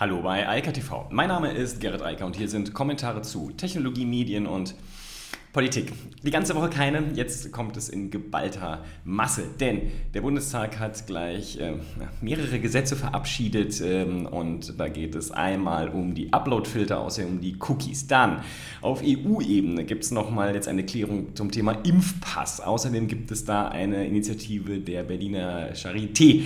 Hallo bei Eika TV. Mein Name ist Gerrit Eiker und hier sind Kommentare zu Technologie, Medien und Politik. Die ganze Woche keine, jetzt kommt es in geballter Masse, denn der Bundestag hat gleich äh, mehrere Gesetze verabschiedet ähm, und da geht es einmal um die Uploadfilter, außerdem um die Cookies. Dann auf EU-Ebene gibt es nochmal jetzt eine Klärung zum Thema Impfpass. Außerdem gibt es da eine Initiative der Berliner Charité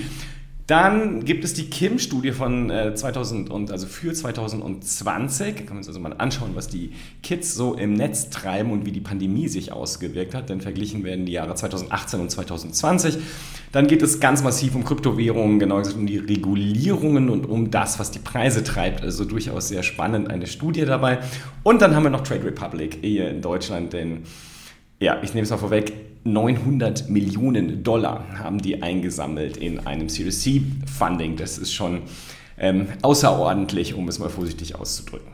dann gibt es die Kim-Studie von äh, 2000 und also für 2020. Da kann man uns also mal anschauen, was die Kids so im Netz treiben und wie die Pandemie sich ausgewirkt hat. Denn verglichen werden die Jahre 2018 und 2020. Dann geht es ganz massiv um Kryptowährungen, genau gesagt um die Regulierungen und um das, was die Preise treibt. Also durchaus sehr spannend eine Studie dabei. Und dann haben wir noch Trade Republic hier in Deutschland, denn ja, ich nehme es mal vorweg, 900 Millionen Dollar haben die eingesammelt in einem Series C Funding. Das ist schon ähm, außerordentlich, um es mal vorsichtig auszudrücken.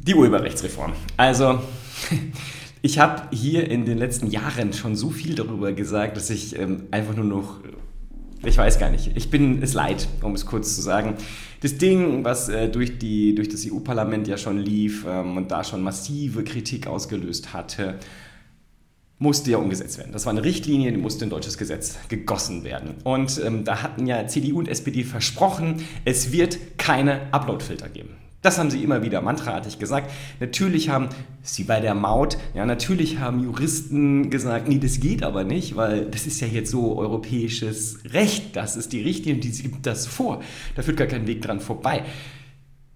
Die Urheberrechtsreform. Also, ich habe hier in den letzten Jahren schon so viel darüber gesagt, dass ich ähm, einfach nur noch ich weiß gar nicht. Ich bin es leid, um es kurz zu sagen. Das Ding, was äh, durch, die, durch das EU-Parlament ja schon lief ähm, und da schon massive Kritik ausgelöst hatte, musste ja umgesetzt werden. Das war eine Richtlinie, die musste in deutsches Gesetz gegossen werden. Und ähm, da hatten ja CDU und SPD versprochen, es wird keine Uploadfilter geben. Das haben sie immer wieder mantraartig gesagt. Natürlich haben sie bei der Maut, ja, natürlich haben Juristen gesagt, nee, das geht aber nicht, weil das ist ja jetzt so europäisches Recht. Das ist die Richtlinie, die gibt das vor. Da führt gar kein Weg dran vorbei.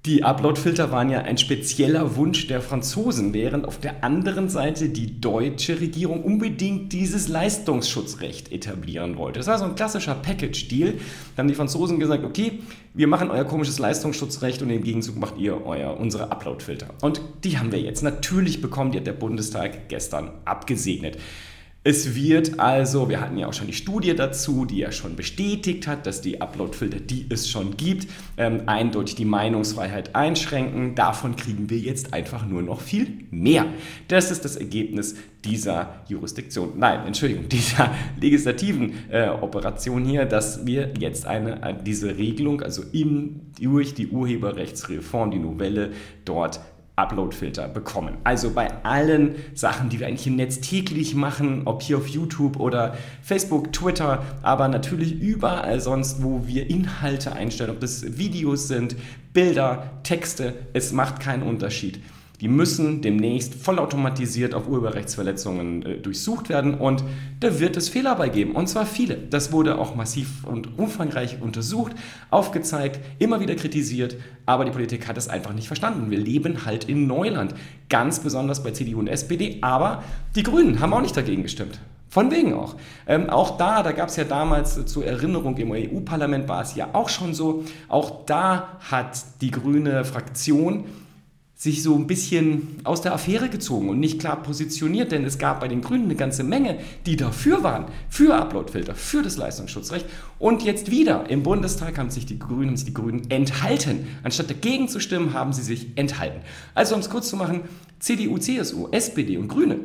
Die Uploadfilter waren ja ein spezieller Wunsch der Franzosen, während auf der anderen Seite die deutsche Regierung unbedingt dieses Leistungsschutzrecht etablieren wollte. Das war so ein klassischer Package-Deal. Da haben die Franzosen gesagt, okay, wir machen euer komisches Leistungsschutzrecht und im Gegenzug macht ihr euer, unsere Uploadfilter. Und die haben wir jetzt natürlich bekommen, die hat der Bundestag gestern abgesegnet. Es wird also, wir hatten ja auch schon die Studie dazu, die ja schon bestätigt hat, dass die Uploadfilter, die es schon gibt, ähm, eindeutig die Meinungsfreiheit einschränken. Davon kriegen wir jetzt einfach nur noch viel mehr. Das ist das Ergebnis dieser Jurisdiktion, nein, Entschuldigung, dieser legislativen äh, Operation hier, dass wir jetzt eine, äh, diese Regelung, also im, durch die Urheberrechtsreform, die Novelle dort Uploadfilter bekommen. Also bei allen Sachen, die wir eigentlich im Netz täglich machen, ob hier auf YouTube oder Facebook, Twitter, aber natürlich überall sonst, wo wir Inhalte einstellen, ob das Videos sind, Bilder, Texte, es macht keinen Unterschied. Die müssen demnächst vollautomatisiert auf Urheberrechtsverletzungen äh, durchsucht werden und da wird es Fehler bei geben. Und zwar viele. Das wurde auch massiv und umfangreich untersucht, aufgezeigt, immer wieder kritisiert, aber die Politik hat es einfach nicht verstanden. Wir leben halt in Neuland. Ganz besonders bei CDU und SPD, aber die Grünen haben auch nicht dagegen gestimmt. Von wegen auch. Ähm, auch da, da gab es ja damals zur Erinnerung im EU-Parlament war es ja auch schon so, auch da hat die grüne Fraktion sich so ein bisschen aus der Affäre gezogen und nicht klar positioniert, denn es gab bei den Grünen eine ganze Menge, die dafür waren, für Uploadfilter, für das Leistungsschutzrecht. Und jetzt wieder im Bundestag haben sich die Grünen, haben sich die Grünen enthalten. Anstatt dagegen zu stimmen, haben sie sich enthalten. Also um es kurz zu machen, CDU, CSU, SPD und Grüne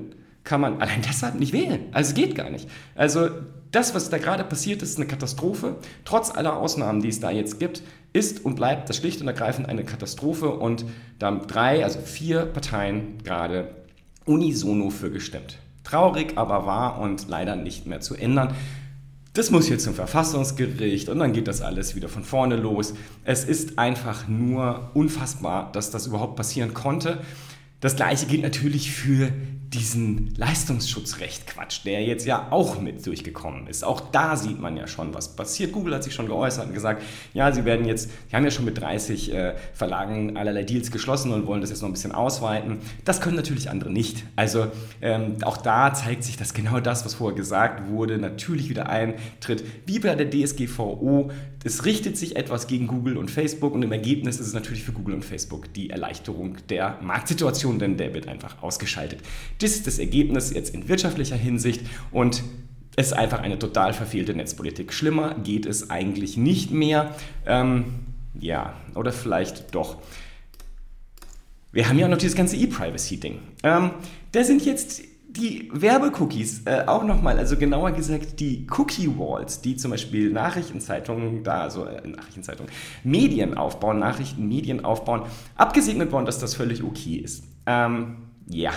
kann man allein deshalb nicht wählen. Also geht gar nicht. Also das, was da gerade passiert, ist eine Katastrophe. Trotz aller Ausnahmen, die es da jetzt gibt, ist und bleibt das schlicht und ergreifend eine Katastrophe. Und da haben drei, also vier Parteien gerade unisono für gestimmt. Traurig, aber wahr und leider nicht mehr zu ändern. Das muss jetzt zum Verfassungsgericht und dann geht das alles wieder von vorne los. Es ist einfach nur unfassbar, dass das überhaupt passieren konnte. Das gleiche gilt natürlich für diesen Leistungsschutzrecht-Quatsch, der jetzt ja auch mit durchgekommen ist. Auch da sieht man ja schon, was passiert. Google hat sich schon geäußert und gesagt, ja, sie werden jetzt, sie haben ja schon mit 30 äh, Verlagen allerlei Deals geschlossen und wollen das jetzt noch ein bisschen ausweiten. Das können natürlich andere nicht. Also ähm, auch da zeigt sich, dass genau das, was vorher gesagt wurde, natürlich wieder eintritt. Wie bei der DSGVO, es richtet sich etwas gegen Google und Facebook und im Ergebnis ist es natürlich für Google und Facebook die Erleichterung der Marktsituation, denn der wird einfach ausgeschaltet. Das ist das Ergebnis jetzt in wirtschaftlicher Hinsicht und es ist einfach eine total verfehlte Netzpolitik. Schlimmer geht es eigentlich nicht mehr. Ähm, ja, oder vielleicht doch. Wir haben ja noch dieses ganze E-Privacy-Ding. Ähm, da sind jetzt die Werbecookies äh, auch nochmal, also genauer gesagt die Cookie Walls, die zum Beispiel Nachrichtenzeitungen, da also äh, Nachrichtenzeitungen, Medien aufbauen, Nachrichten, Medien aufbauen, abgesegnet worden, dass das völlig okay ist. Ähm, ja,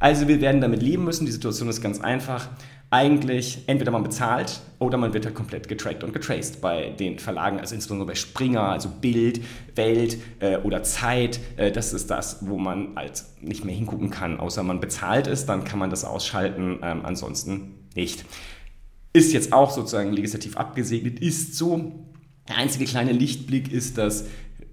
also wir werden damit leben müssen. Die Situation ist ganz einfach eigentlich entweder man bezahlt oder man wird halt komplett getrackt und getraced bei den Verlagen, also insbesondere bei Springer, also Bild, Welt äh, oder Zeit. Äh, das ist das, wo man halt nicht mehr hingucken kann, außer man bezahlt es, dann kann man das ausschalten, ähm, ansonsten nicht. Ist jetzt auch sozusagen legislativ abgesegnet, ist so. Der einzige kleine Lichtblick ist, dass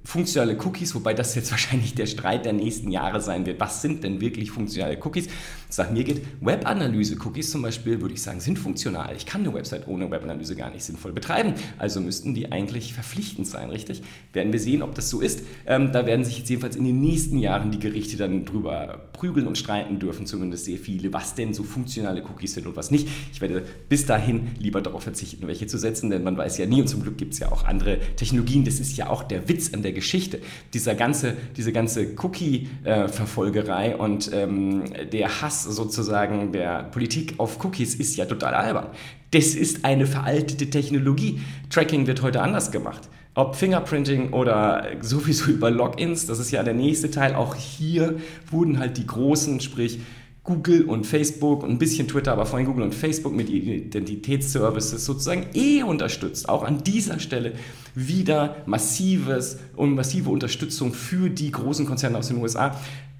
funktionale Cookies, wobei das jetzt wahrscheinlich der Streit der nächsten Jahre sein wird. Was sind denn wirklich funktionale Cookies? Sagt mir geht Webanalyse-Cookies zum Beispiel, würde ich sagen, sind funktional. Ich kann eine Website ohne Webanalyse gar nicht sinnvoll betreiben. Also müssten die eigentlich verpflichtend sein, richtig? Werden wir sehen, ob das so ist. Ähm, da werden sich jetzt jedenfalls in den nächsten Jahren die Gerichte dann drüber prügeln und streiten dürfen, zumindest sehr viele, was denn so funktionale Cookies sind und was nicht. Ich werde bis dahin lieber darauf verzichten, welche zu setzen, denn man weiß ja nie und zum Glück gibt es ja auch andere Technologien. Das ist ja auch der Witz an der Geschichte. Dieser ganze, diese ganze Cookie-Verfolgerei und ähm, der Hass sozusagen der Politik auf Cookies ist ja total albern. Das ist eine veraltete Technologie. Tracking wird heute anders gemacht. Ob Fingerprinting oder sowieso über Logins, das ist ja der nächste Teil. Auch hier wurden halt die großen, sprich Google und Facebook und ein bisschen Twitter, aber vor allem Google und Facebook mit Identitätsservices sozusagen eh unterstützt. Auch an dieser Stelle wieder massives und massive Unterstützung für die großen Konzerne aus den USA.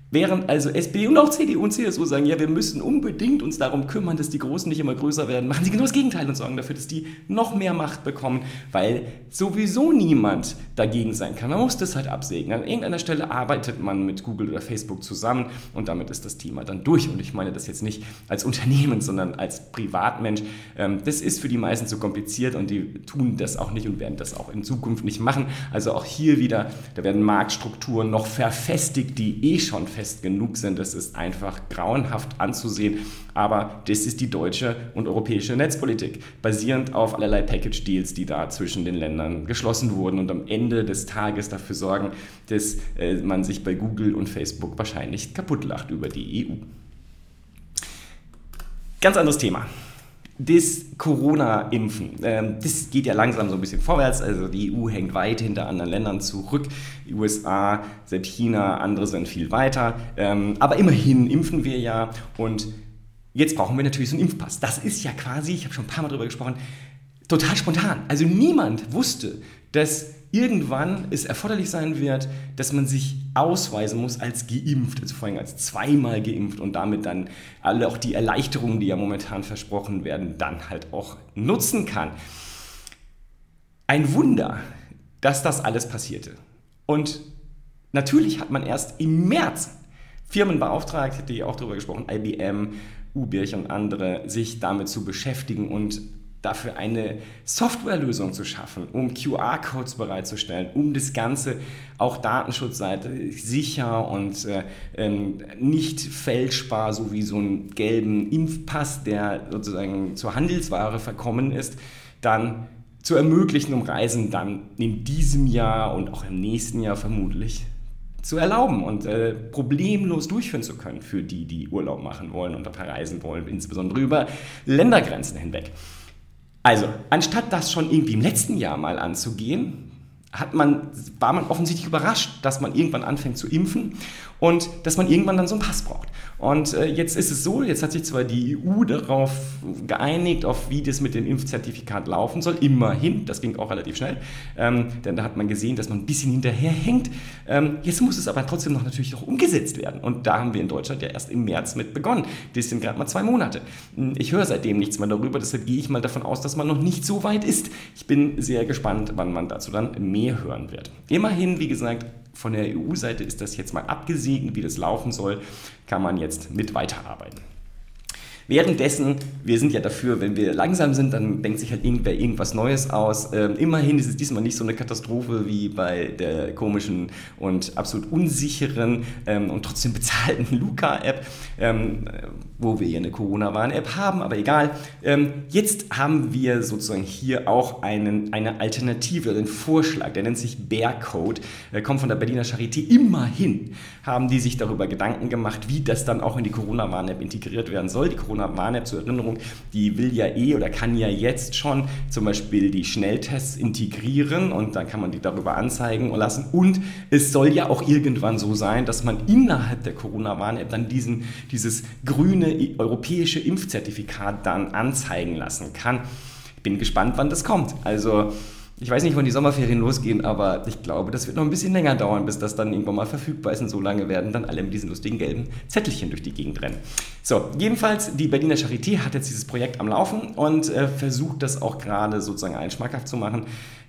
Während also SPD und auch CDU und CSU sagen, ja, wir müssen unbedingt uns darum kümmern, dass die Großen nicht immer größer werden, machen sie genau das Gegenteil und sorgen dafür, dass die noch mehr Macht bekommen, weil sowieso niemand dagegen sein kann. Man muss das halt absegnen. An irgendeiner Stelle arbeitet man mit Google oder Facebook zusammen und damit ist das Thema dann durch. Und ich meine das jetzt nicht als Unternehmen, sondern als Privatmensch. Ähm, das ist für die meisten zu kompliziert und die tun das auch nicht und werden das auch in Zukunft nicht machen. Also auch hier wieder, da werden Marktstrukturen noch verfestigt, die eh schon fest genug sind. Das ist einfach grauenhaft anzusehen. Aber das ist die deutsche und europäische Netzpolitik, basierend auf allerlei Package-Deals, die da zwischen den Ländern geschlossen wurden und am Ende des Tages dafür sorgen, dass äh, man sich bei Google und Facebook wahrscheinlich kaputtlacht über die EU. Ganz anderes Thema das Corona-Impfen, ähm, das geht ja langsam so ein bisschen vorwärts. Also die EU hängt weit hinter anderen Ländern zurück. Die USA, selbst China, andere sind viel weiter. Ähm, aber immerhin impfen wir ja. Und jetzt brauchen wir natürlich so einen Impfpass. Das ist ja quasi, ich habe schon ein paar Mal darüber gesprochen, total spontan. Also niemand wusste, dass irgendwann es erforderlich sein wird, dass man sich ausweisen muss als geimpft, also vor allem als zweimal geimpft und damit dann alle auch die Erleichterungen, die ja momentan versprochen werden, dann halt auch nutzen kann. Ein Wunder, dass das alles passierte. Und natürlich hat man erst im März Firmen beauftragt, die auch darüber gesprochen, IBM, Ubirch und andere, sich damit zu beschäftigen und dafür eine Softwarelösung zu schaffen, um QR-Codes bereitzustellen, um das Ganze auch datenschutzseitig sicher und äh, ähm, nicht fälschbar, so wie so einen gelben Impfpass, der sozusagen zur Handelsware verkommen ist, dann zu ermöglichen, um Reisen dann in diesem Jahr und auch im nächsten Jahr vermutlich zu erlauben und äh, problemlos durchführen zu können für die, die Urlaub machen wollen und verreisen wollen, insbesondere über Ländergrenzen hinweg. Also, anstatt das schon irgendwie im letzten Jahr mal anzugehen, hat man, war man offensichtlich überrascht, dass man irgendwann anfängt zu impfen und dass man irgendwann dann so einen Pass braucht. Und äh, jetzt ist es so, jetzt hat sich zwar die EU darauf geeinigt, auf wie das mit dem Impfzertifikat laufen soll, immerhin, das ging auch relativ schnell, ähm, denn da hat man gesehen, dass man ein bisschen hinterherhängt. Ähm, jetzt muss es aber trotzdem noch natürlich auch umgesetzt werden und da haben wir in Deutschland ja erst im März mit begonnen. Das sind gerade mal zwei Monate. Hm, ich höre seitdem nichts mehr darüber, deshalb gehe ich mal davon aus, dass man noch nicht so weit ist. Ich bin sehr gespannt, wann man dazu dann mehr hören wird. Immerhin, wie gesagt, von der EU-Seite ist das jetzt mal abgesegnet, wie das laufen soll, kann man jetzt mit weiterarbeiten. Währenddessen, wir sind ja dafür, wenn wir langsam sind, dann denkt sich halt irgendwer irgendwas Neues aus. Ähm, immerhin ist es diesmal nicht so eine Katastrophe wie bei der komischen und absolut unsicheren ähm, und trotzdem bezahlten Luca-App, ähm, wo wir hier eine Corona-Warn-App haben, aber egal. Ähm, jetzt haben wir sozusagen hier auch einen, eine Alternative, einen Vorschlag, der nennt sich Bear-Code, der kommt von der Berliner Charité. Immerhin haben die sich darüber Gedanken gemacht, wie das dann auch in die Corona-Warn-App integriert werden soll. Die Corona Corona-Warn-App zur Erinnerung, die will ja eh oder kann ja jetzt schon zum Beispiel die Schnelltests integrieren und dann kann man die darüber anzeigen lassen. Und es soll ja auch irgendwann so sein, dass man innerhalb der Corona-Warn-App dann diesen, dieses grüne europäische Impfzertifikat dann anzeigen lassen kann. Bin gespannt, wann das kommt. Also ich weiß nicht, wann die Sommerferien losgehen, aber ich glaube, das wird noch ein bisschen länger dauern, bis das dann irgendwann mal verfügbar ist. Und so lange werden dann alle mit diesen lustigen gelben Zettelchen durch die Gegend rennen. So, jedenfalls, die Berliner Charité hat jetzt dieses Projekt am Laufen und äh, versucht das auch gerade sozusagen allen schmackhaft zu machen.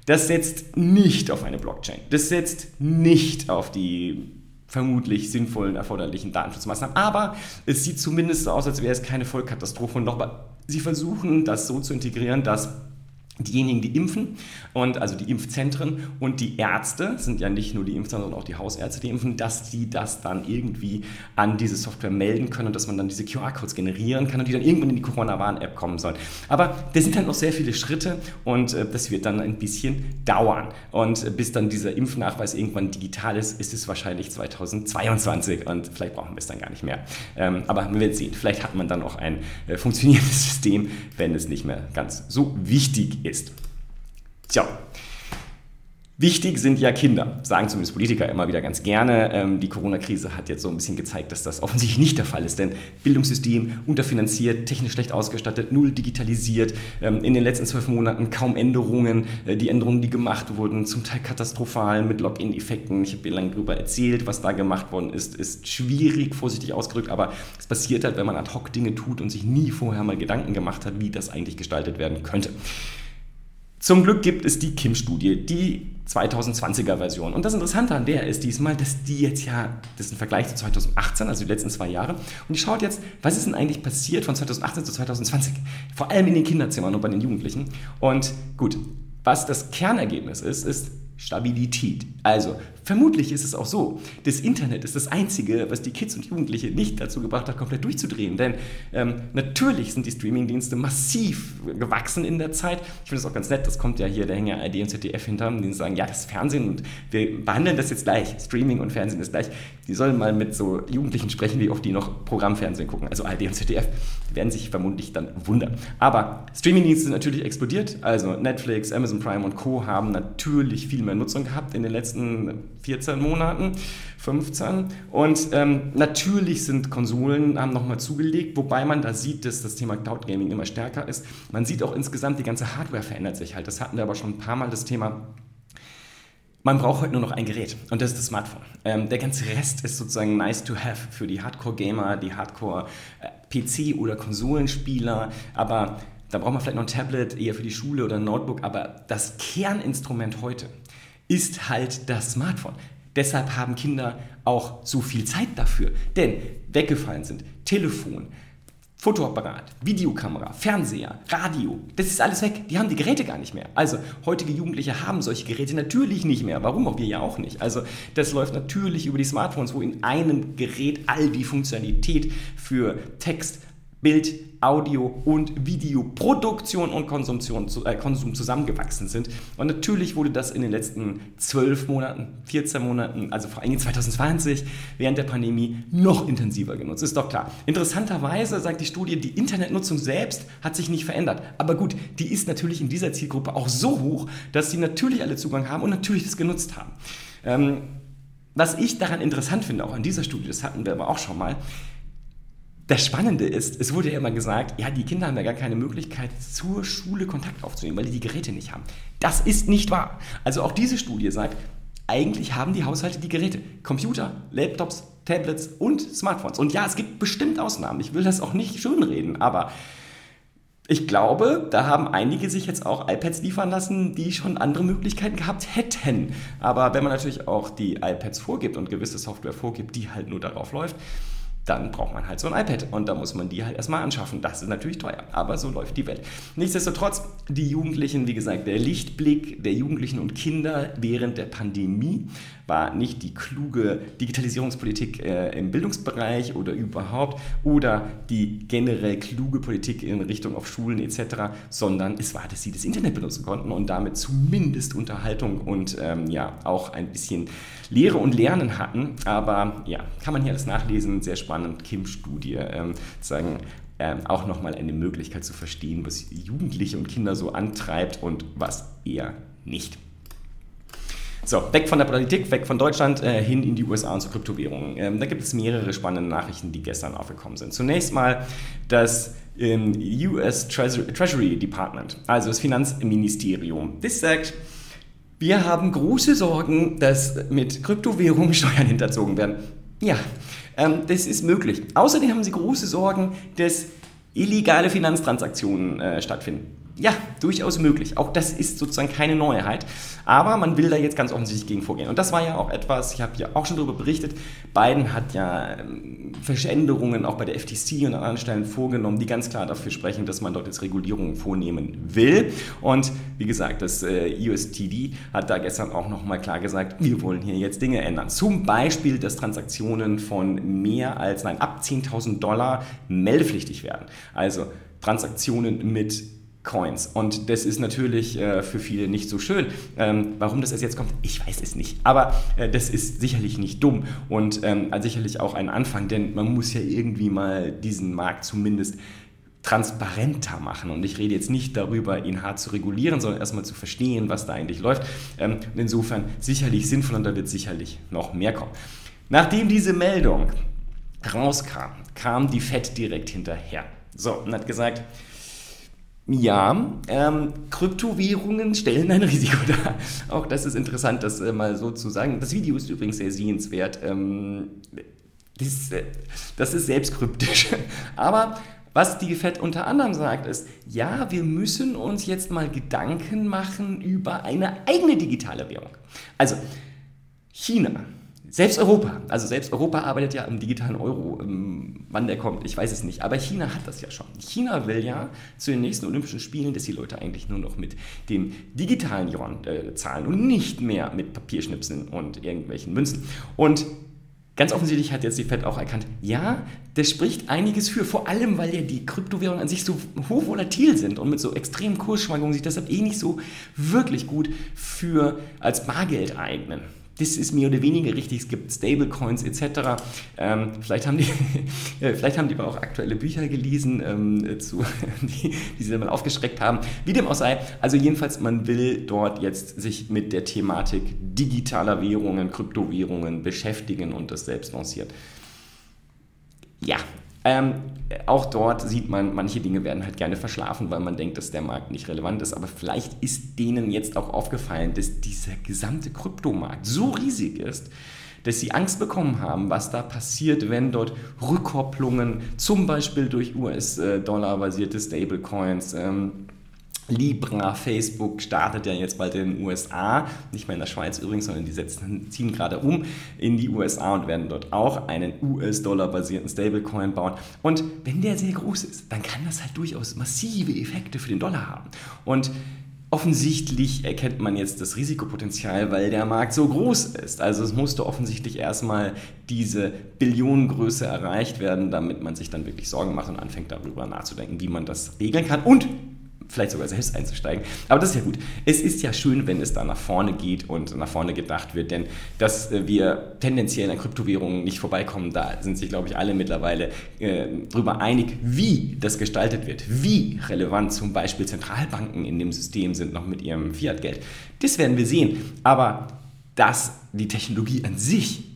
Das setzt nicht auf eine Blockchain. Das setzt nicht auf die vermutlich sinnvollen, erforderlichen Datenschutzmaßnahmen. Aber es sieht zumindest so aus, als wäre es keine Vollkatastrophe. Und nochmal, sie versuchen das so zu integrieren, dass diejenigen, die impfen und also die Impfzentren und die Ärzte, sind ja nicht nur die Impfzentren, sondern auch die Hausärzte, die impfen, dass die das dann irgendwie an diese Software melden können und dass man dann diese QR-Codes generieren kann und die dann irgendwann in die Corona-Warn-App kommen sollen. Aber das sind halt noch sehr viele Schritte und äh, das wird dann ein bisschen dauern. Und äh, bis dann dieser Impfnachweis irgendwann digital ist, ist es wahrscheinlich 2022 und vielleicht brauchen wir es dann gar nicht mehr. Ähm, aber wir werden sehen, vielleicht hat man dann auch ein äh, funktionierendes System, wenn es nicht mehr ganz so wichtig ist ist. Tja, Wichtig sind ja Kinder, sagen zumindest Politiker immer wieder ganz gerne. Ähm, die Corona-Krise hat jetzt so ein bisschen gezeigt, dass das offensichtlich nicht der Fall ist, denn Bildungssystem unterfinanziert, technisch schlecht ausgestattet, null digitalisiert, ähm, in den letzten zwölf Monaten kaum Änderungen. Äh, die Änderungen, die gemacht wurden, zum Teil katastrophal mit Login-Effekten. Ich habe lange darüber erzählt, was da gemacht worden ist, ist schwierig, vorsichtig ausgedrückt, aber es passiert halt, wenn man ad hoc Dinge tut und sich nie vorher mal Gedanken gemacht hat, wie das eigentlich gestaltet werden könnte. Zum Glück gibt es die Kim-Studie, die 2020er Version. Und das Interessante an der ist diesmal, dass die jetzt ja, das ist ein Vergleich zu 2018, also die letzten zwei Jahre, und die schaut jetzt, was ist denn eigentlich passiert von 2018 zu 2020? Vor allem in den Kinderzimmern und bei den Jugendlichen. Und gut, was das Kernergebnis ist, ist, Stabilität. Also, vermutlich ist es auch so, das Internet ist das Einzige, was die Kids und Jugendliche nicht dazu gebracht hat, komplett durchzudrehen. Denn ähm, natürlich sind die Streamingdienste massiv gewachsen in der Zeit. Ich finde es auch ganz nett, das kommt ja hier der Hänger ARD und ZDF hinter, die sagen, ja, das Fernsehen und wir behandeln das jetzt gleich. Streaming und Fernsehen ist gleich. Die sollen mal mit so Jugendlichen sprechen, wie oft die noch Programmfernsehen gucken. Also ARD und ZDF werden sich vermutlich dann wundern. Aber Streamingdienste sind natürlich explodiert. Also Netflix, Amazon Prime und Co. haben natürlich viel mehr Nutzung gehabt in den letzten 14 Monaten, 15. Und ähm, natürlich sind Konsolen, haben nochmal zugelegt, wobei man da sieht, dass das Thema Cloud Gaming immer stärker ist. Man sieht auch insgesamt, die ganze Hardware verändert sich halt. Das hatten wir aber schon ein paar Mal das Thema. Man braucht heute nur noch ein Gerät und das ist das Smartphone. Ähm, der ganze Rest ist sozusagen nice to have für die Hardcore-Gamer, die Hardcore-PC- oder Konsolenspieler, aber da braucht man vielleicht noch ein Tablet, eher für die Schule oder ein Notebook, aber das Kerninstrument heute ist halt das Smartphone. Deshalb haben Kinder auch so viel Zeit dafür. Denn weggefallen sind Telefon, Fotoapparat, Videokamera, Fernseher, Radio, das ist alles weg. Die haben die Geräte gar nicht mehr. Also heutige Jugendliche haben solche Geräte natürlich nicht mehr. Warum auch wir ja auch nicht. Also das läuft natürlich über die Smartphones, wo in einem Gerät all die Funktionalität für Text, Bild, Audio und Videoproduktion und Konsumtion, äh, Konsum zusammengewachsen sind. Und natürlich wurde das in den letzten 12 Monaten, 14 Monaten, also vor allem 2020, während der Pandemie noch intensiver genutzt. Ist doch klar. Interessanterweise sagt die Studie, die Internetnutzung selbst hat sich nicht verändert. Aber gut, die ist natürlich in dieser Zielgruppe auch so hoch, dass sie natürlich alle Zugang haben und natürlich das genutzt haben. Ähm, was ich daran interessant finde, auch an dieser Studie, das hatten wir aber auch schon mal, das Spannende ist, es wurde ja immer gesagt, ja, die Kinder haben ja gar keine Möglichkeit, zur Schule Kontakt aufzunehmen, weil die die Geräte nicht haben. Das ist nicht wahr. Also auch diese Studie sagt, eigentlich haben die Haushalte die Geräte. Computer, Laptops, Tablets und Smartphones. Und ja, es gibt bestimmt Ausnahmen. Ich will das auch nicht schönreden, aber ich glaube, da haben einige sich jetzt auch iPads liefern lassen, die schon andere Möglichkeiten gehabt hätten. Aber wenn man natürlich auch die iPads vorgibt und gewisse Software vorgibt, die halt nur darauf läuft, dann braucht man halt so ein iPad und da muss man die halt erstmal anschaffen. Das ist natürlich teuer, aber so läuft die Welt. Nichtsdestotrotz, die Jugendlichen, wie gesagt, der Lichtblick der Jugendlichen und Kinder während der Pandemie war nicht die kluge Digitalisierungspolitik äh, im Bildungsbereich oder überhaupt oder die generell kluge Politik in Richtung auf Schulen etc., sondern es war, dass sie das Internet benutzen konnten und damit zumindest Unterhaltung und ähm, ja auch ein bisschen Lehre und Lernen hatten. Aber ja, kann man hier alles nachlesen, sehr spannend, Kim-Studie, ähm, sagen ähm, auch nochmal eine Möglichkeit zu verstehen, was Jugendliche und Kinder so antreibt und was eher nicht. So, weg von der Politik, weg von Deutschland, äh, hin in die USA und zu Kryptowährungen. Ähm, da gibt es mehrere spannende Nachrichten, die gestern aufgekommen sind. Zunächst mal das ähm, US Treasury, Department, also das Finanzministerium. Das sagt, wir haben große Sorgen, dass mit Kryptowährungen Steuern hinterzogen werden. Ja, ähm, das ist möglich. Außerdem haben sie große Sorgen, dass illegale Finanztransaktionen äh, stattfinden. Ja, durchaus möglich. Auch das ist sozusagen keine Neuheit. Aber man will da jetzt ganz offensichtlich gegen vorgehen. Und das war ja auch etwas, ich habe ja auch schon darüber berichtet, Biden hat ja ähm, Veränderungen auch bei der FTC und an anderen Stellen vorgenommen, die ganz klar dafür sprechen, dass man dort jetzt Regulierungen vornehmen will. Und wie gesagt, das äh, USTD hat da gestern auch nochmal klar gesagt, wir wollen hier jetzt Dinge ändern. Zum Beispiel, dass Transaktionen von mehr als, nein, ab 10.000 Dollar meldepflichtig werden. Also Transaktionen mit Coins. Und das ist natürlich äh, für viele nicht so schön. Ähm, warum das jetzt kommt, ich weiß es nicht. Aber äh, das ist sicherlich nicht dumm und ähm, sicherlich auch ein Anfang, denn man muss ja irgendwie mal diesen Markt zumindest transparenter machen. Und ich rede jetzt nicht darüber, ihn hart zu regulieren, sondern erstmal zu verstehen, was da eigentlich läuft. Ähm, insofern sicherlich sinnvoll und da wird sicherlich noch mehr kommen. Nachdem diese Meldung rauskam, kam die FED direkt hinterher. So, und hat gesagt, ja, ähm, Kryptowährungen stellen ein Risiko dar. Auch das ist interessant, das äh, mal so zu sagen. Das Video ist übrigens sehr sehenswert. Ähm, das, äh, das ist selbst kryptisch. Aber was die FED unter anderem sagt, ist, ja, wir müssen uns jetzt mal Gedanken machen über eine eigene digitale Währung. Also China selbst Europa, also selbst Europa arbeitet ja im digitalen Euro. Ähm, wann der kommt, ich weiß es nicht. Aber China hat das ja schon. China will ja zu den nächsten Olympischen Spielen, dass die Leute eigentlich nur noch mit dem digitalen Yuan äh, zahlen und nicht mehr mit Papierschnipseln und irgendwelchen Münzen. Und Ganz offensichtlich hat jetzt die Fed auch erkannt, ja, das spricht einiges für, vor allem weil ja die Kryptowährungen an sich so hochvolatil sind und mit so extremen Kursschwankungen sich deshalb eh nicht so wirklich gut für als Bargeld eignen das ist mehr oder weniger richtig. Es gibt Stablecoins etc. Ähm, vielleicht, haben die, vielleicht haben die aber auch aktuelle Bücher gelesen, ähm, zu, die, die sie dann mal aufgeschreckt haben. Wie dem auch sei. Also jedenfalls, man will dort jetzt sich mit der Thematik digitaler Währungen, Kryptowährungen beschäftigen und das selbst lanciert. Ja, ähm, auch dort sieht man, manche Dinge werden halt gerne verschlafen, weil man denkt, dass der Markt nicht relevant ist. Aber vielleicht ist denen jetzt auch aufgefallen, dass dieser gesamte Kryptomarkt so riesig ist, dass sie Angst bekommen haben, was da passiert, wenn dort Rückkopplungen, zum Beispiel durch US-Dollar-basierte Stablecoins, ähm, Libra, Facebook startet ja jetzt bald in den USA, nicht mehr in der Schweiz übrigens, sondern die setzen, ziehen gerade um in die USA und werden dort auch einen US-Dollar-basierten Stablecoin bauen. Und wenn der sehr groß ist, dann kann das halt durchaus massive Effekte für den Dollar haben. Und Offensichtlich erkennt man jetzt das Risikopotenzial, weil der Markt so groß ist. Also es musste offensichtlich erstmal diese Billionengröße erreicht werden, damit man sich dann wirklich Sorgen macht und anfängt darüber nachzudenken, wie man das regeln kann. Und vielleicht sogar selbst einzusteigen. Aber das ist ja gut. Es ist ja schön, wenn es da nach vorne geht und nach vorne gedacht wird, denn dass äh, wir tendenziell an Kryptowährungen nicht vorbeikommen, da sind sich, glaube ich, alle mittlerweile äh, darüber einig, wie das gestaltet wird, wie relevant zum Beispiel Zentralbanken in dem System sind, noch mit ihrem Fiat-Geld. Das werden wir sehen. Aber dass die Technologie an sich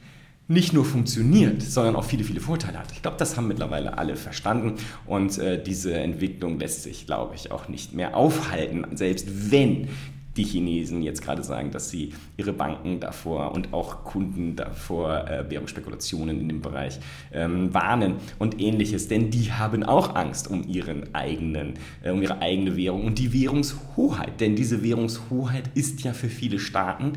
nicht nur funktioniert, sondern auch viele, viele Vorteile hat. Ich glaube, das haben mittlerweile alle verstanden und äh, diese Entwicklung lässt sich, glaube ich, auch nicht mehr aufhalten, selbst wenn die Chinesen jetzt gerade sagen, dass sie ihre Banken davor und auch Kunden davor äh, Währungsspekulationen in dem Bereich ähm, warnen und ähnliches. Denn die haben auch Angst um, ihren eigenen, äh, um ihre eigene Währung und die Währungshoheit. Denn diese Währungshoheit ist ja für viele Staaten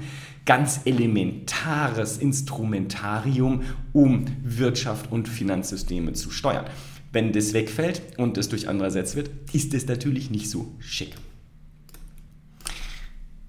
ganz elementares Instrumentarium, um Wirtschaft und Finanzsysteme zu steuern. Wenn das wegfällt und es durch andere ersetzt wird, ist es natürlich nicht so schick.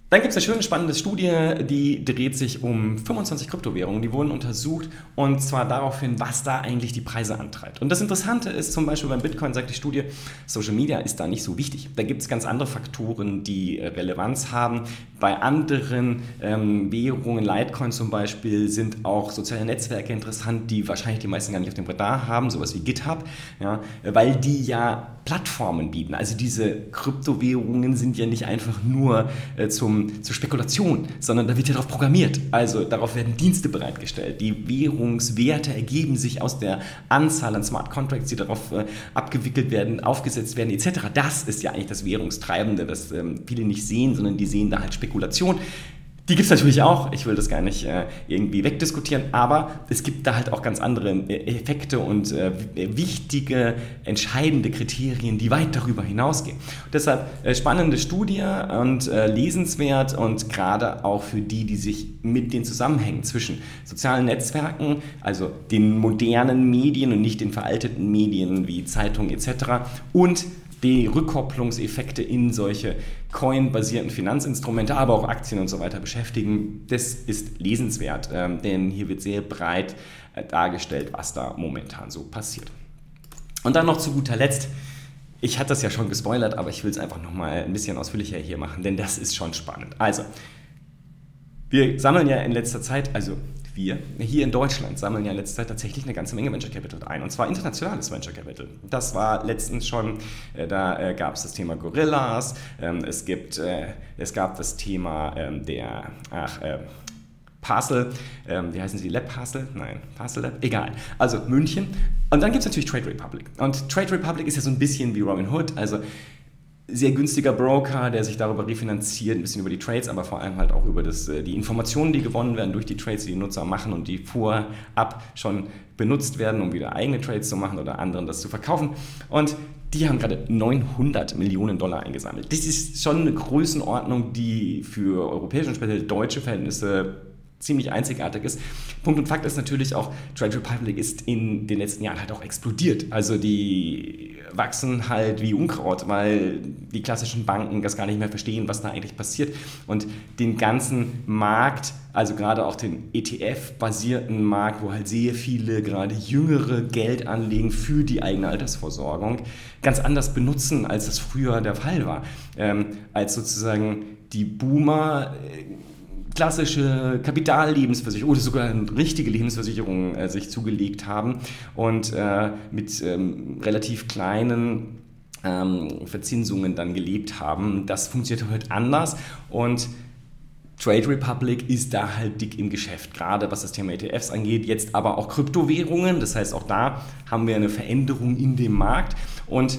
Dann gibt es eine schöne, spannende Studie, die dreht sich um 25 Kryptowährungen. Die wurden untersucht und zwar daraufhin, was da eigentlich die Preise antreibt. Und das Interessante ist zum Beispiel beim Bitcoin, sagt die Studie, Social Media ist da nicht so wichtig. Da gibt es ganz andere Faktoren, die Relevanz haben. Bei anderen ähm, Währungen, Litecoin zum Beispiel, sind auch soziale Netzwerke interessant, die wahrscheinlich die meisten gar nicht auf dem Radar haben, sowas wie GitHub, ja, weil die ja Plattformen bieten. Also diese Kryptowährungen sind ja nicht einfach nur äh, zum, zur Spekulation, sondern da wird ja darauf programmiert. Also darauf werden Dienste bereitgestellt. Die Währungswerte ergeben sich aus der Anzahl an Smart Contracts, die darauf äh, abgewickelt werden, aufgesetzt werden etc. Das ist ja eigentlich das Währungstreibende, das ähm, viele nicht sehen, sondern die sehen da halt Spekulation. Die gibt es natürlich auch, ich will das gar nicht äh, irgendwie wegdiskutieren, aber es gibt da halt auch ganz andere äh, Effekte und äh, wichtige, entscheidende Kriterien, die weit darüber hinausgehen. Deshalb äh, spannende Studie und äh, lesenswert und gerade auch für die, die sich mit den Zusammenhängen zwischen sozialen Netzwerken, also den modernen Medien und nicht den veralteten Medien wie Zeitungen etc. und Rückkopplungseffekte in solche Coin-basierten Finanzinstrumente, aber auch Aktien und so weiter beschäftigen. Das ist lesenswert, ähm, denn hier wird sehr breit äh, dargestellt, was da momentan so passiert. Und dann noch zu guter Letzt, ich hatte das ja schon gespoilert, aber ich will es einfach nochmal ein bisschen ausführlicher hier machen, denn das ist schon spannend. Also, wir sammeln ja in letzter Zeit, also wir hier in Deutschland sammeln ja in letzter Zeit tatsächlich eine ganze Menge Venture Capital ein. Und zwar internationales Venture Capital. Das war letztens schon, äh, da äh, gab es das Thema Gorillas, ähm, es, gibt, äh, es gab das Thema ähm, der, ach, äh, Parcel, ähm, wie heißen sie, Lab Parcel? Nein, Parcel Lab, egal. Also München. Und dann gibt es natürlich Trade Republic. Und Trade Republic ist ja so ein bisschen wie Robin Hood. Also sehr günstiger Broker, der sich darüber refinanziert, ein bisschen über die Trades, aber vor allem halt auch über das, äh, die Informationen, die gewonnen werden durch die Trades, die die Nutzer machen und die vorab schon benutzt werden, um wieder eigene Trades zu machen oder anderen das zu verkaufen. Und die haben gerade 900 Millionen Dollar eingesammelt. Das ist schon eine Größenordnung, die für europäische und speziell deutsche Verhältnisse ziemlich einzigartig ist. Punkt und Fakt ist natürlich auch, Trade Republic ist in den letzten Jahren halt auch explodiert. Also die wachsen halt wie Unkraut, weil die klassischen Banken das gar nicht mehr verstehen, was da eigentlich passiert und den ganzen Markt, also gerade auch den ETF-basierten Markt, wo halt sehr viele gerade jüngere Geld anlegen für die eigene Altersvorsorgung, ganz anders benutzen, als das früher der Fall war. Ähm, als sozusagen die Boomer äh, klassische Kapitallebensversicherung oder sogar eine richtige Lebensversicherung äh, sich zugelegt haben und äh, mit ähm, relativ kleinen ähm, Verzinsungen dann gelebt haben. Das funktioniert heute anders und Trade Republic ist da halt dick im Geschäft, gerade was das Thema ETFs angeht, jetzt aber auch Kryptowährungen. Das heißt, auch da haben wir eine Veränderung in dem Markt und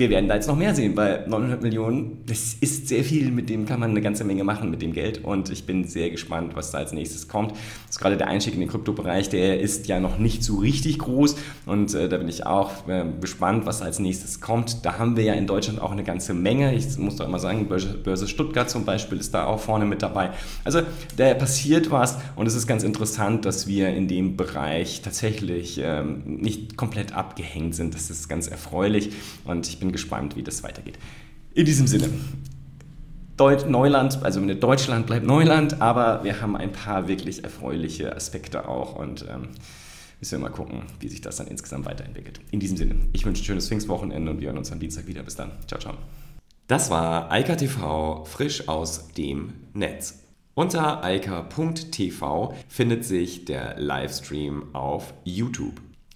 wir werden da jetzt noch mehr sehen, weil 900 Millionen, das ist sehr viel, mit dem kann man eine ganze Menge machen mit dem Geld und ich bin sehr gespannt, was da als nächstes kommt. Das ist gerade der Einstieg in den Kryptobereich, der ist ja noch nicht so richtig groß und äh, da bin ich auch äh, gespannt, was als nächstes kommt. Da haben wir ja in Deutschland auch eine ganze Menge. Ich muss doch immer sagen, Börse, Börse Stuttgart zum Beispiel ist da auch vorne mit dabei. Also da passiert was und es ist ganz interessant, dass wir in dem Bereich tatsächlich ähm, nicht komplett abgehängt sind. Das ist ganz erfreulich und ich bin gespannt, wie das weitergeht. In diesem Sinne, Deut Neuland, also Deutschland bleibt Neuland, aber wir haben ein paar wirklich erfreuliche Aspekte auch und ähm, müssen wir mal gucken, wie sich das dann insgesamt weiterentwickelt. In diesem Sinne, ich wünsche ein schönes Pfingstwochenende und wir hören uns am Dienstag wieder. Bis dann. Ciao, ciao. Das war Eika TV frisch aus dem Netz. Unter eika.tv findet sich der Livestream auf YouTube.